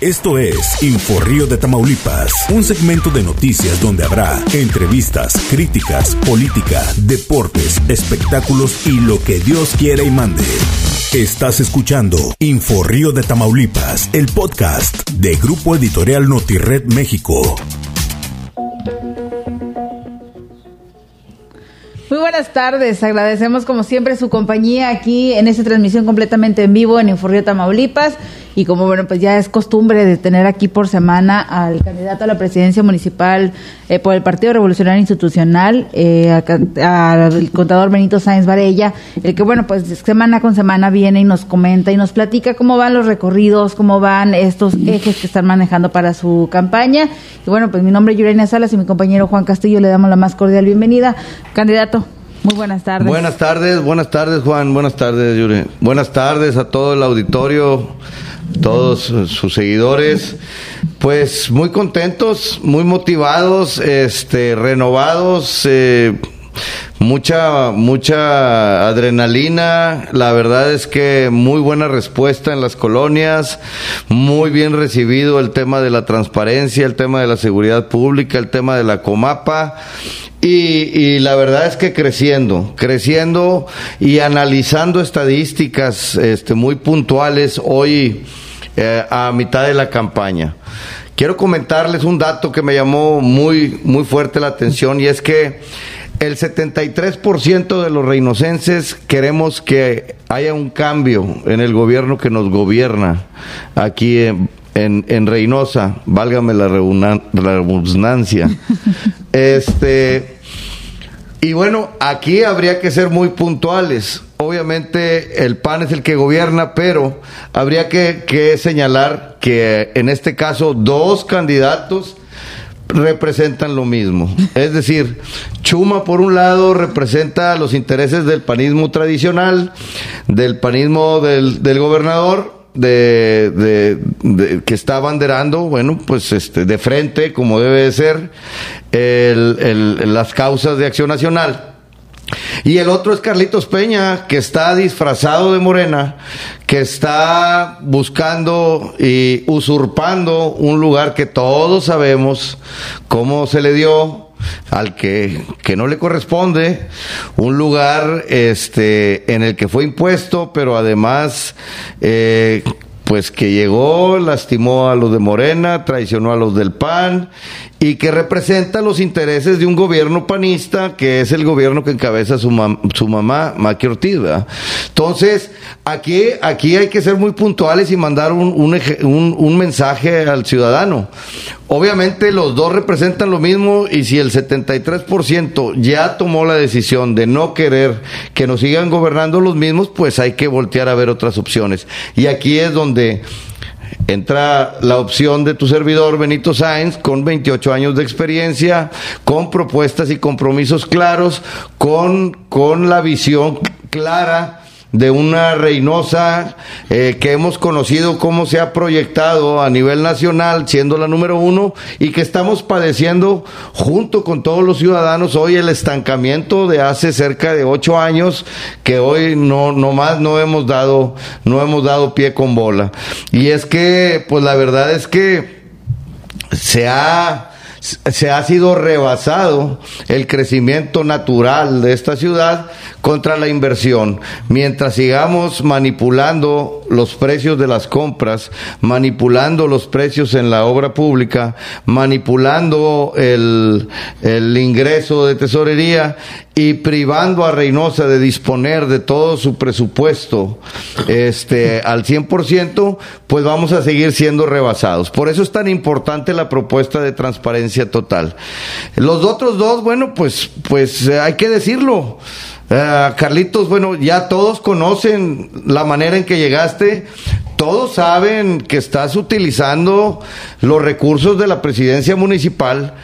Esto es Inforrío de Tamaulipas, un segmento de noticias donde habrá entrevistas, críticas, política, deportes, espectáculos y lo que Dios quiera y mande. Estás escuchando Inforrío de Tamaulipas, el podcast de Grupo Editorial Notired México. Buenas tardes, agradecemos como siempre su compañía aquí en esta transmisión completamente en vivo en Inforrío Tamaulipas. Y como bueno pues ya es costumbre de tener aquí por semana al candidato a la presidencia municipal eh, por el Partido Revolucionario Institucional eh, al contador Benito Sáenz Varella el que bueno pues semana con semana viene y nos comenta y nos platica cómo van los recorridos cómo van estos ejes que están manejando para su campaña. Y bueno pues mi nombre es Yurenia Salas y mi compañero Juan Castillo le damos la más cordial bienvenida. Candidato muy buenas tardes. Buenas tardes, buenas tardes Juan, buenas tardes Yuri. Buenas tardes a todo el auditorio todos sus seguidores, pues muy contentos, muy motivados, este, renovados, eh, mucha, mucha adrenalina. La verdad es que muy buena respuesta en las colonias, muy bien recibido el tema de la transparencia, el tema de la seguridad pública, el tema de la comapa. Y, la verdad es que creciendo, creciendo y analizando estadísticas este, muy puntuales hoy eh, a mitad de la campaña. Quiero comentarles un dato que me llamó muy, muy fuerte la atención y es que el 73% de los reinocenses queremos que haya un cambio en el gobierno que nos gobierna aquí en, en, Reynosa, válgame la redundancia. Este, y bueno, aquí habría que ser muy puntuales. Obviamente el PAN es el que gobierna, pero habría que, que señalar que en este caso dos candidatos representan lo mismo. Es decir, Chuma por un lado representa los intereses del panismo tradicional, del panismo del, del gobernador, de, que está abanderando, bueno, pues este, de frente, como debe de ser, el, las causas de acción nacional. Y el otro es Carlitos Peña, que está disfrazado de morena, que está buscando y usurpando un lugar que todos sabemos cómo se le dio al que, que no le corresponde, un lugar este, en el que fue impuesto, pero además eh, pues que llegó, lastimó a los de Morena, traicionó a los del PAN y que representa los intereses de un gobierno panista que es el gobierno que encabeza su, mamá, Maqui Ortiz. Entonces, aquí, aquí hay que ser muy puntuales y mandar un, un, un, mensaje al ciudadano. Obviamente los dos representan lo mismo y si el 73% ya tomó la decisión de no querer que nos sigan gobernando los mismos, pues hay que voltear a ver otras opciones. Y aquí es donde entra la opción de tu servidor Benito Sáenz con 28 años de experiencia, con propuestas y compromisos claros, con, con la visión clara de una Reynosa eh, que hemos conocido cómo se ha proyectado a nivel nacional, siendo la número uno, y que estamos padeciendo junto con todos los ciudadanos hoy el estancamiento de hace cerca de ocho años, que hoy no, no más no hemos dado, no hemos dado pie con bola. Y es que, pues la verdad es que se ha se ha sido rebasado el crecimiento natural de esta ciudad contra la inversión. Mientras sigamos manipulando los precios de las compras, manipulando los precios en la obra pública, manipulando el, el ingreso de tesorería y privando a Reynosa de disponer de todo su presupuesto este, al 100%, pues vamos a seguir siendo rebasados. Por eso es tan importante la propuesta de transparencia total. Los otros dos, bueno, pues, pues eh, hay que decirlo. Uh, Carlitos, bueno, ya todos conocen la manera en que llegaste, todos saben que estás utilizando los recursos de la presidencia municipal,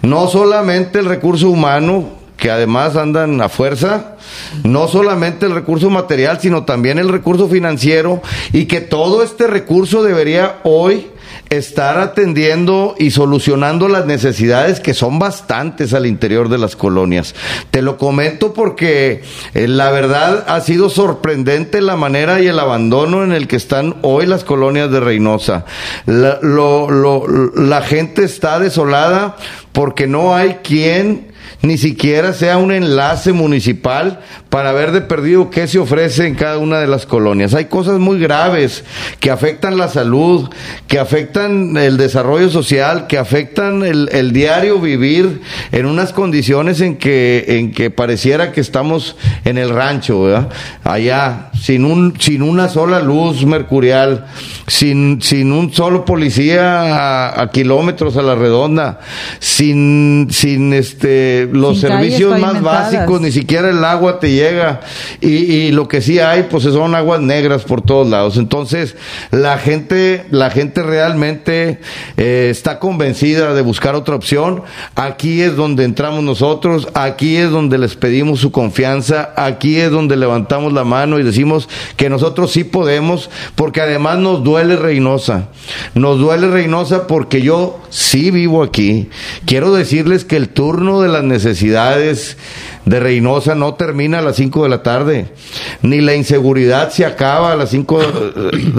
no solamente el recurso humano, que además andan a fuerza, no solamente el recurso material, sino también el recurso financiero, y que todo este recurso debería hoy estar atendiendo y solucionando las necesidades que son bastantes al interior de las colonias. Te lo comento porque eh, la verdad ha sido sorprendente la manera y el abandono en el que están hoy las colonias de Reynosa. La, la gente está desolada porque no hay quien ni siquiera sea un enlace municipal para ver de perdido qué se ofrece en cada una de las colonias. Hay cosas muy graves que afectan la salud, que afectan el desarrollo social, que afectan el, diario vivir en unas condiciones en que, en que pareciera que estamos en el rancho, ¿verdad? allá, sin, un, sin una sola luz mercurial, sin, sin un solo policía a, kilómetros a la redonda, sin, sin este los servicios más básicos, ni siquiera el agua te llega. Y, lo que sí hay, pues son aguas negras por todos lados. Entonces, la gente, la gente realmente eh, está convencida de buscar otra opción. Aquí es donde entramos nosotros, aquí es donde les pedimos su confianza, aquí es donde levantamos la mano y decimos que nosotros sí podemos, porque además nos duele Reynosa. Nos duele Reynosa porque yo sí vivo aquí. Quiero decirles que el turno de las necesidades de Reynosa no termina a las 5 de la tarde, ni la inseguridad se acaba a las 5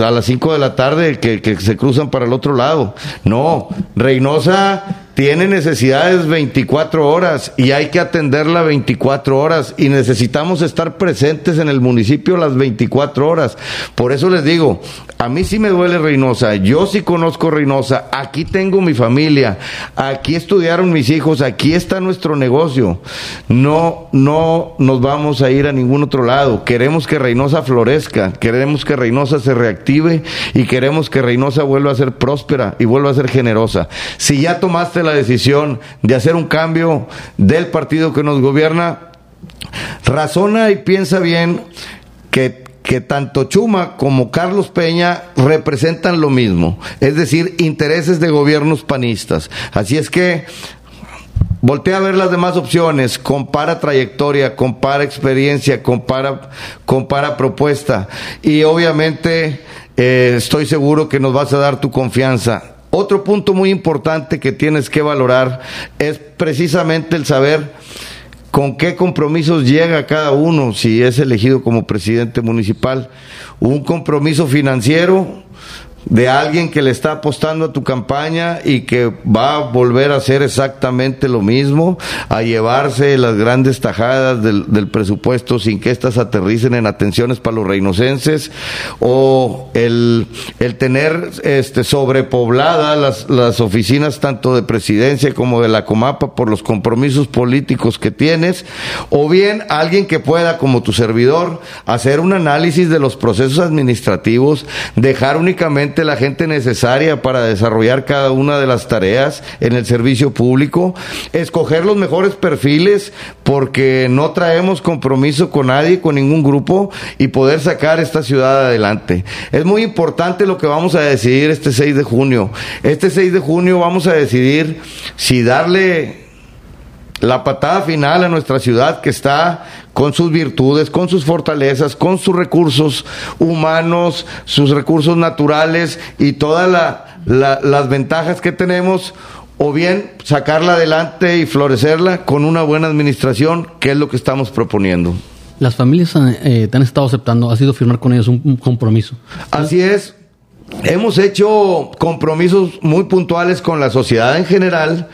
a las 5 de la tarde que, que se cruzan para el otro lado. No, Reynosa tiene necesidades 24 horas y hay que atenderla 24 horas y necesitamos estar presentes en el municipio las 24 horas. Por eso les digo, a mí sí me duele Reynosa, yo sí conozco Reynosa, aquí tengo mi familia, aquí estudiaron mis hijos, aquí está nuestro negocio. No, no nos vamos a ir a ningún otro lado. Queremos que Reynosa florezca, queremos que Reynosa se reactive y queremos que Reynosa vuelva a ser próspera y vuelva a ser generosa. Si ya tomaste la decisión de hacer un cambio del partido que nos gobierna, razona y piensa bien que, que tanto Chuma como Carlos Peña representan lo mismo, es decir, intereses de gobiernos panistas. Así es que Voltea a ver las demás opciones, compara trayectoria, compara experiencia, compara, compara propuesta y obviamente eh, estoy seguro que nos vas a dar tu confianza. Otro punto muy importante que tienes que valorar es precisamente el saber con qué compromisos llega cada uno si es elegido como presidente municipal. Un compromiso financiero, de alguien que le está apostando a tu campaña y que va a volver a hacer exactamente lo mismo, a llevarse las grandes tajadas del, presupuesto sin que éstas aterricen en atenciones para los reinocenses, o el, el tener este, sobrepobladas las, las oficinas tanto de presidencia como de la Comapa por los compromisos políticos que tienes, o bien alguien que pueda, como tu servidor, hacer un análisis de los procesos administrativos, dejar únicamente la gente necesaria para desarrollar cada una de las tareas en el servicio público, escoger los mejores perfiles porque no traemos compromiso con nadie, con ningún grupo y poder sacar esta ciudad adelante. Es muy importante lo que vamos a decidir este 6 de junio. Este 6 de junio vamos a decidir si darle la patada final a nuestra ciudad que está con sus virtudes, con sus fortalezas, con sus recursos humanos, sus recursos naturales y todas las ventajas que tenemos, o bien sacarla adelante y florecerla con una buena administración, que es lo que estamos proponiendo. Las familias eh, te han estado aceptando, ha sido firmar con ellos un compromiso. Así es. Hemos hecho compromisos muy puntuales con la sociedad en general,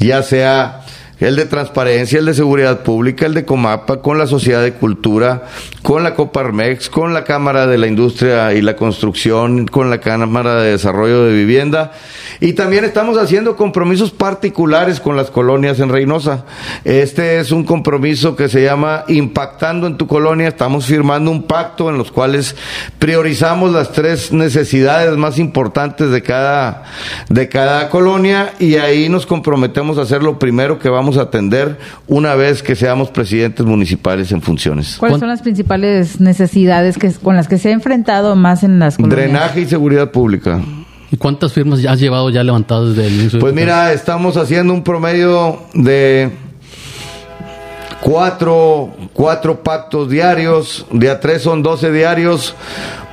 ya sea el de transparencia, el de seguridad pública, el de Comapa, con la Sociedad de Cultura, con la Coparmex, con la Cámara de la Industria y la Construcción, con la Cámara de Desarrollo de Vivienda. Y también estamos haciendo compromisos particulares con las colonias en Reynosa. Este es un compromiso que se llama Impactando en tu colonia. Estamos firmando un pacto en los cuales priorizamos las tres necesidades más importantes de cada, de cada colonia y ahí nos comprometemos a hacer lo primero que vamos a atender una vez que seamos presidentes municipales en funciones. ¿Cuáles son las principales necesidades que, con las que se ha enfrentado más en las colonias? Drenaje y seguridad pública. ¿Y cuántas firmas ya has llevado ya levantadas desde el inicio? Pues mira, estamos haciendo un promedio de cuatro, cuatro pactos diarios, de a tres son doce diarios,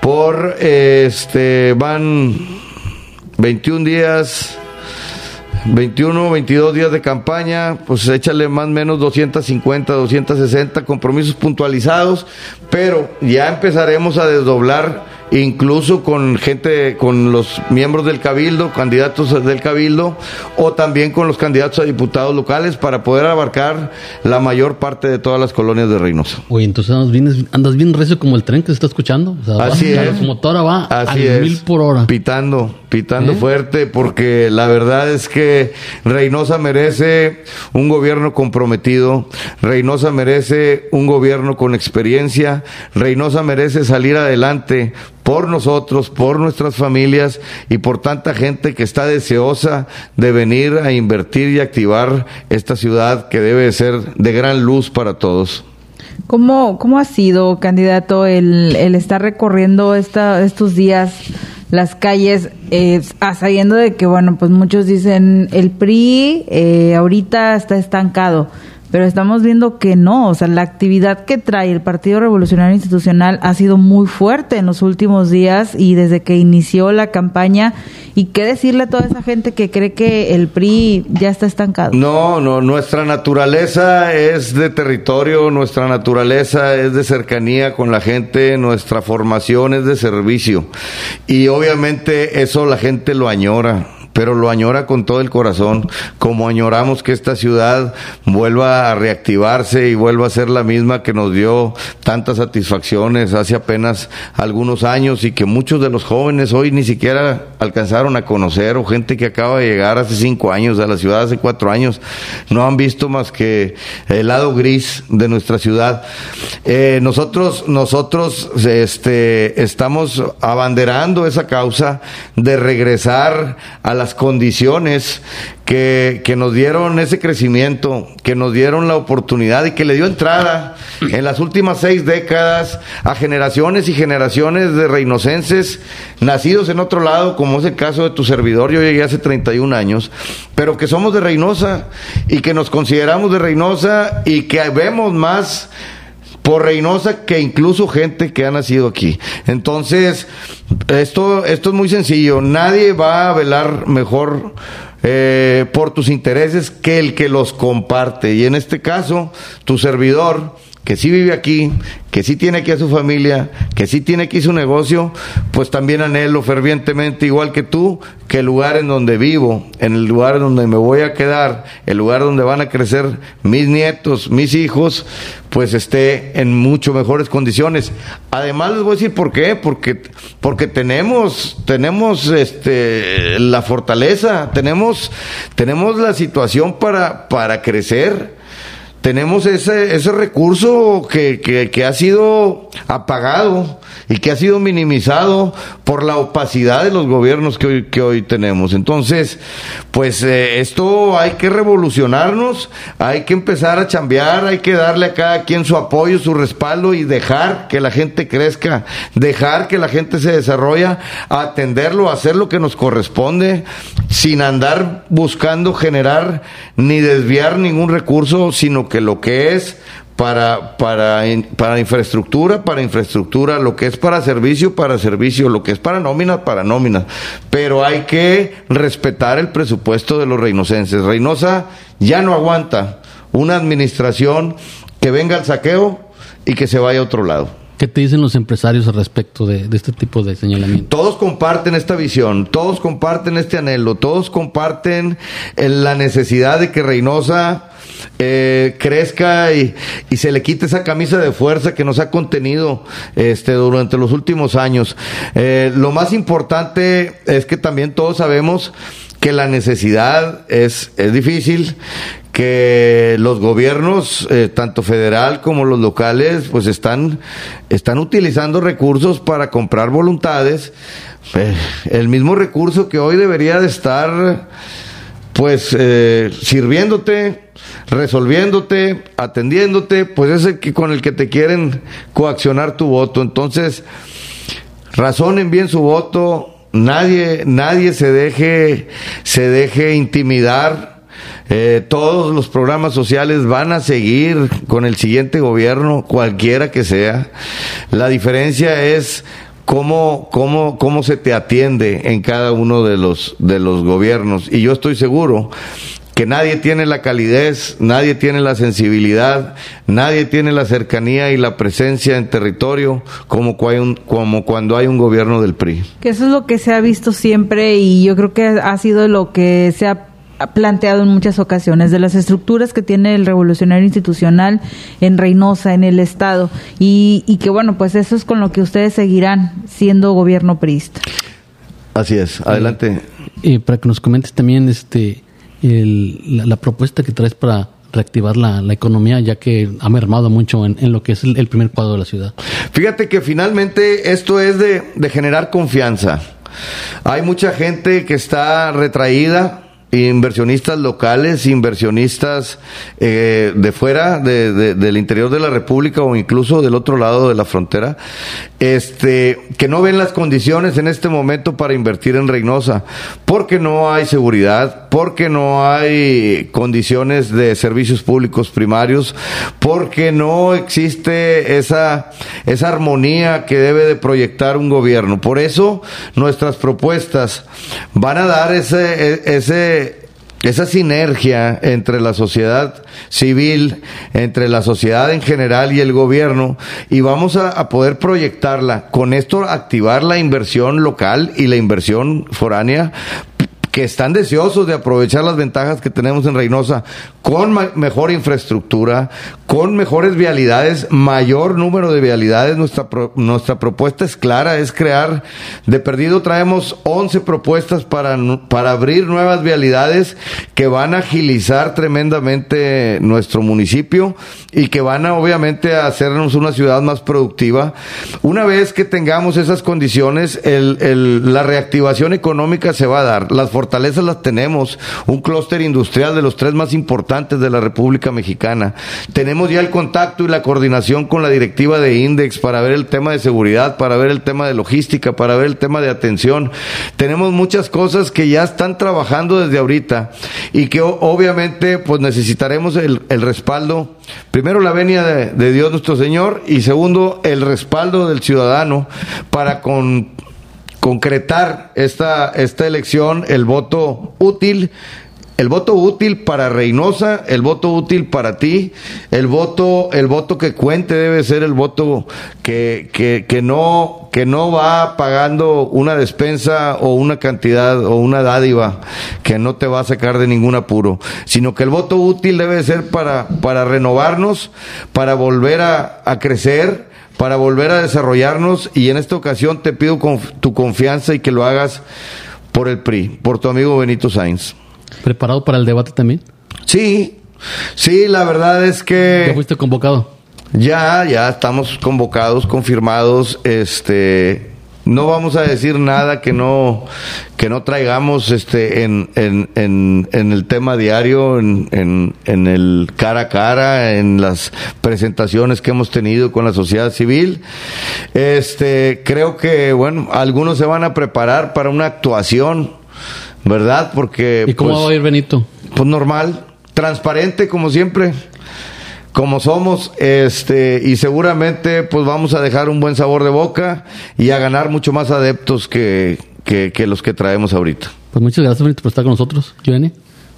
por este van 21 días 21, 22 días de campaña, pues échale más o menos 250, 260 compromisos puntualizados, pero ya empezaremos a desdoblar incluso con gente, con los miembros del cabildo, candidatos del cabildo, o también con los candidatos a diputados locales para poder abarcar la mayor parte de todas las colonias de Reynosa. Oye, entonces andas bien, andas bien recio como el tren que se está escuchando. Así es. Su motora va Así a mil por hora. Pitando, pitando ¿Eh? fuerte, porque la verdad es que Reynosa merece un gobierno comprometido, Reynosa merece un gobierno con experiencia, Reynosa merece salir adelante por nosotros, por nuestras familias y por tanta gente que está deseosa de venir a invertir y activar esta ciudad que debe ser de gran luz para todos. ¿Cómo, cómo ha sido, candidato, el, el estar recorriendo esta, estos días las calles, eh, sabiendo de que, bueno, pues muchos dicen el PRI eh, ahorita está estancado, pero estamos viendo que no, o sea, la actividad que trae el Partido Revolucionario Institucional ha sido muy fuerte en los últimos días y desde que inició la campaña. ¿Y qué decirle a toda esa gente que cree que el PRI ya está estancado? No, no, nuestra naturaleza es de territorio, nuestra naturaleza es de cercanía con la gente, nuestra formación es de servicio. Y obviamente eso la gente lo añora pero lo añora con todo el corazón, como añoramos que esta ciudad vuelva a reactivarse y vuelva a ser la misma que nos dio tantas satisfacciones hace apenas algunos años y que muchos de los jóvenes hoy ni siquiera alcanzaron a conocer o gente que acaba de llegar hace cinco años a la ciudad, hace cuatro años, no han visto más que el lado gris de nuestra ciudad. Eh, nosotros, nosotros este, estamos abanderando esa causa de regresar a condiciones que, que, nos dieron ese crecimiento, que nos dieron la oportunidad y que le dio entrada en las últimas seis décadas a generaciones y generaciones de reinocenses nacidos en otro lado, como es el caso de tu servidor, yo llegué hace 31 años, pero que somos de Reynosa y que nos consideramos de Reynosa y que vemos más por Reynosa que incluso gente que ha nacido aquí. Entonces, esto, esto es muy sencillo. Nadie va a velar mejor eh, por tus intereses que el que los comparte. Y en este caso, tu servidor, que sí vive aquí, que sí tiene aquí a su familia, que sí tiene aquí su negocio, pues también anhelo fervientemente, igual que tú, que el lugar en donde vivo, en el lugar en donde me voy a quedar, el lugar donde van a crecer mis nietos, mis hijos, pues esté en mucho mejores condiciones. Además les voy a decir por qué, porque porque tenemos tenemos este la fortaleza, tenemos tenemos la situación para para crecer tenemos ese, ese recurso que, que, que, ha sido apagado y que ha sido minimizado por la opacidad de los gobiernos que hoy, que hoy tenemos. Entonces, pues eh, esto hay que revolucionarnos, hay que empezar a chambear, hay que darle a cada quien su apoyo, su respaldo y dejar que la gente crezca, dejar que la gente se desarrolle, atenderlo, hacer lo que nos corresponde, sin andar buscando generar ni desviar ningún recurso, sino que lo que es para, para, para infraestructura, para infraestructura, lo que es para servicio, para servicio, lo que es para nómina, para nómina. Pero hay que respetar el presupuesto de los reinocenses. Reynosa ya no aguanta una administración que venga al saqueo y que se vaya a otro lado. ¿Qué te dicen los empresarios al respecto de, este tipo de señalamiento? Todos comparten esta visión, todos comparten este anhelo, todos comparten la necesidad de que Reynosa eh, crezca y, se le quite esa camisa de fuerza que nos ha contenido este, durante los últimos años. Eh, lo más importante es que también todos sabemos que la necesidad es, es difícil, que los gobiernos, eh, tanto federal como los locales, pues están, están utilizando recursos para comprar voluntades. Eh, el mismo recurso que hoy debería de estar, pues, eh, sirviéndote, resolviéndote, atendiéndote, pues es el que con el que te quieren coaccionar tu voto. Entonces, razonen bien su voto, nadie, nadie se deje, se deje intimidar. Eh, todos los programas sociales van a seguir con el siguiente gobierno, cualquiera que sea. La diferencia es cómo, cómo, cómo se te atiende en cada uno de los, de los gobiernos. Y yo estoy seguro que nadie tiene la calidez, nadie tiene la sensibilidad, nadie tiene la cercanía y la presencia en territorio como, como cuando hay un gobierno del PRI. Que eso es lo que se ha visto siempre y yo creo que ha sido lo que se ha planteado en muchas ocasiones de las estructuras que tiene el revolucionario institucional en Reynosa, en el Estado, y, y que bueno, pues eso es con lo que ustedes seguirán siendo gobierno priista. Así es, adelante. Eh, para que nos comentes también este la, propuesta que traes para reactivar la, economía, ya que ha mermado mucho en, lo que es el, primer cuadro de la ciudad. Fíjate que finalmente esto es de, de generar confianza. Hay mucha gente que está retraída, inversionistas locales, inversionistas eh, de fuera, de, del interior de la República o incluso del otro lado de la frontera, este, que no ven las condiciones en este momento para invertir en Reynosa, porque no hay seguridad, porque no hay condiciones de servicios públicos primarios, porque no existe esa, esa armonía que debe de proyectar un gobierno. Por eso nuestras propuestas van a dar ese, ese esa sinergia entre la sociedad civil, entre la sociedad en general y el gobierno, y vamos a, poder proyectarla. Con esto activar la inversión local y la inversión foránea que están deseosos de aprovechar las ventajas que tenemos en Reynosa con mejor infraestructura, con mejores vialidades, mayor número de vialidades. Nuestra, nuestra propuesta es clara, es crear, de perdido traemos 11 propuestas para, para abrir nuevas vialidades que van a agilizar tremendamente nuestro municipio y que van a obviamente a hacernos una ciudad más productiva. Una vez que tengamos esas condiciones, la reactivación económica se va a dar. Fortalezas las tenemos, un clúster industrial de los tres más importantes de la República Mexicana. Tenemos ya el contacto y la coordinación con la directiva de Index para ver el tema de seguridad, para ver el tema de logística, para ver el tema de atención. Tenemos muchas cosas que ya están trabajando desde ahorita y que obviamente pues necesitaremos el, respaldo, primero la venia de, de Dios nuestro Señor y segundo el respaldo del ciudadano para con concretar esta, esta elección, el voto útil, el voto útil para Reynosa, el voto útil para ti, el voto, el voto que cuente debe ser el voto que, que, que no, que no va pagando una despensa o una cantidad o una dádiva que no te va a sacar de ningún apuro, sino que el voto útil debe ser para, para renovarnos, para volver a, a crecer, para volver a desarrollarnos y en esta ocasión te pido tu confianza y que lo hagas por el PRI, por tu amigo Benito Sainz. ¿Preparado para el debate también? Sí, sí, la verdad es que... ¿Ya fuiste convocado? Ya, ya estamos convocados, confirmados, este, no vamos a decir nada que no que no traigamos este en, en, en, en el tema diario en, en, en el cara a cara en las presentaciones que hemos tenido con la sociedad civil. Este creo que bueno algunos se van a preparar para una actuación verdad porque y cómo pues, va a ir Benito pues normal transparente como siempre como somos, este, y seguramente pues vamos a dejar un buen sabor de boca y a ganar mucho más adeptos que, que, que los que traemos ahorita. Pues muchas gracias por estar con nosotros, Giovanni.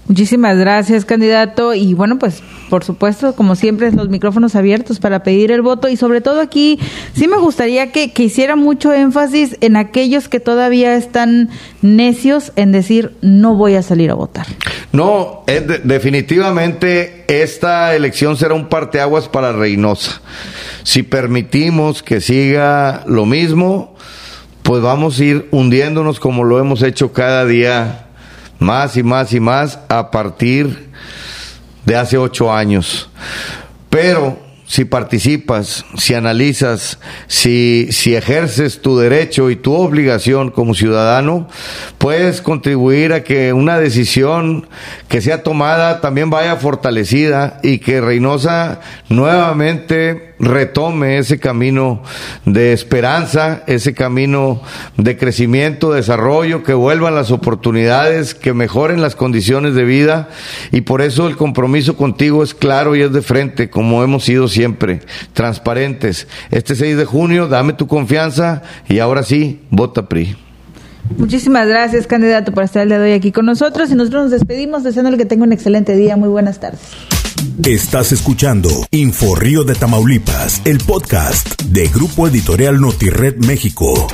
Muchísimas gracias, candidato. Y bueno, pues por supuesto, como siempre, los micrófonos abiertos para pedir el voto. Y sobre todo aquí, sí me gustaría que, que hiciera mucho énfasis en aquellos que todavía están necios en decir no voy a salir a votar. No, definitivamente esta elección será un parteaguas para Reynosa. Si permitimos que siga lo mismo, pues vamos a ir hundiéndonos como lo hemos hecho cada día más y más y más a partir de hace ocho años. Pero si participas, si analizas, si, si ejerces tu derecho y tu obligación como ciudadano, puedes contribuir a que una decisión que sea tomada también vaya fortalecida y que Reynosa nuevamente retome ese camino de esperanza, ese camino de crecimiento, desarrollo, que vuelvan las oportunidades, que mejoren las condiciones de vida. Y por eso el compromiso contigo es claro y es de frente, como hemos sido siempre, transparentes. Este 6 de junio, dame tu confianza y ahora sí, vota PRI. Muchísimas gracias, candidato, por estar el día de hoy aquí con nosotros. Y nosotros nos despedimos deseándole que tenga un excelente día. Muy buenas tardes. Estás escuchando Info Río de Tamaulipas, el podcast de Grupo Editorial Notired México.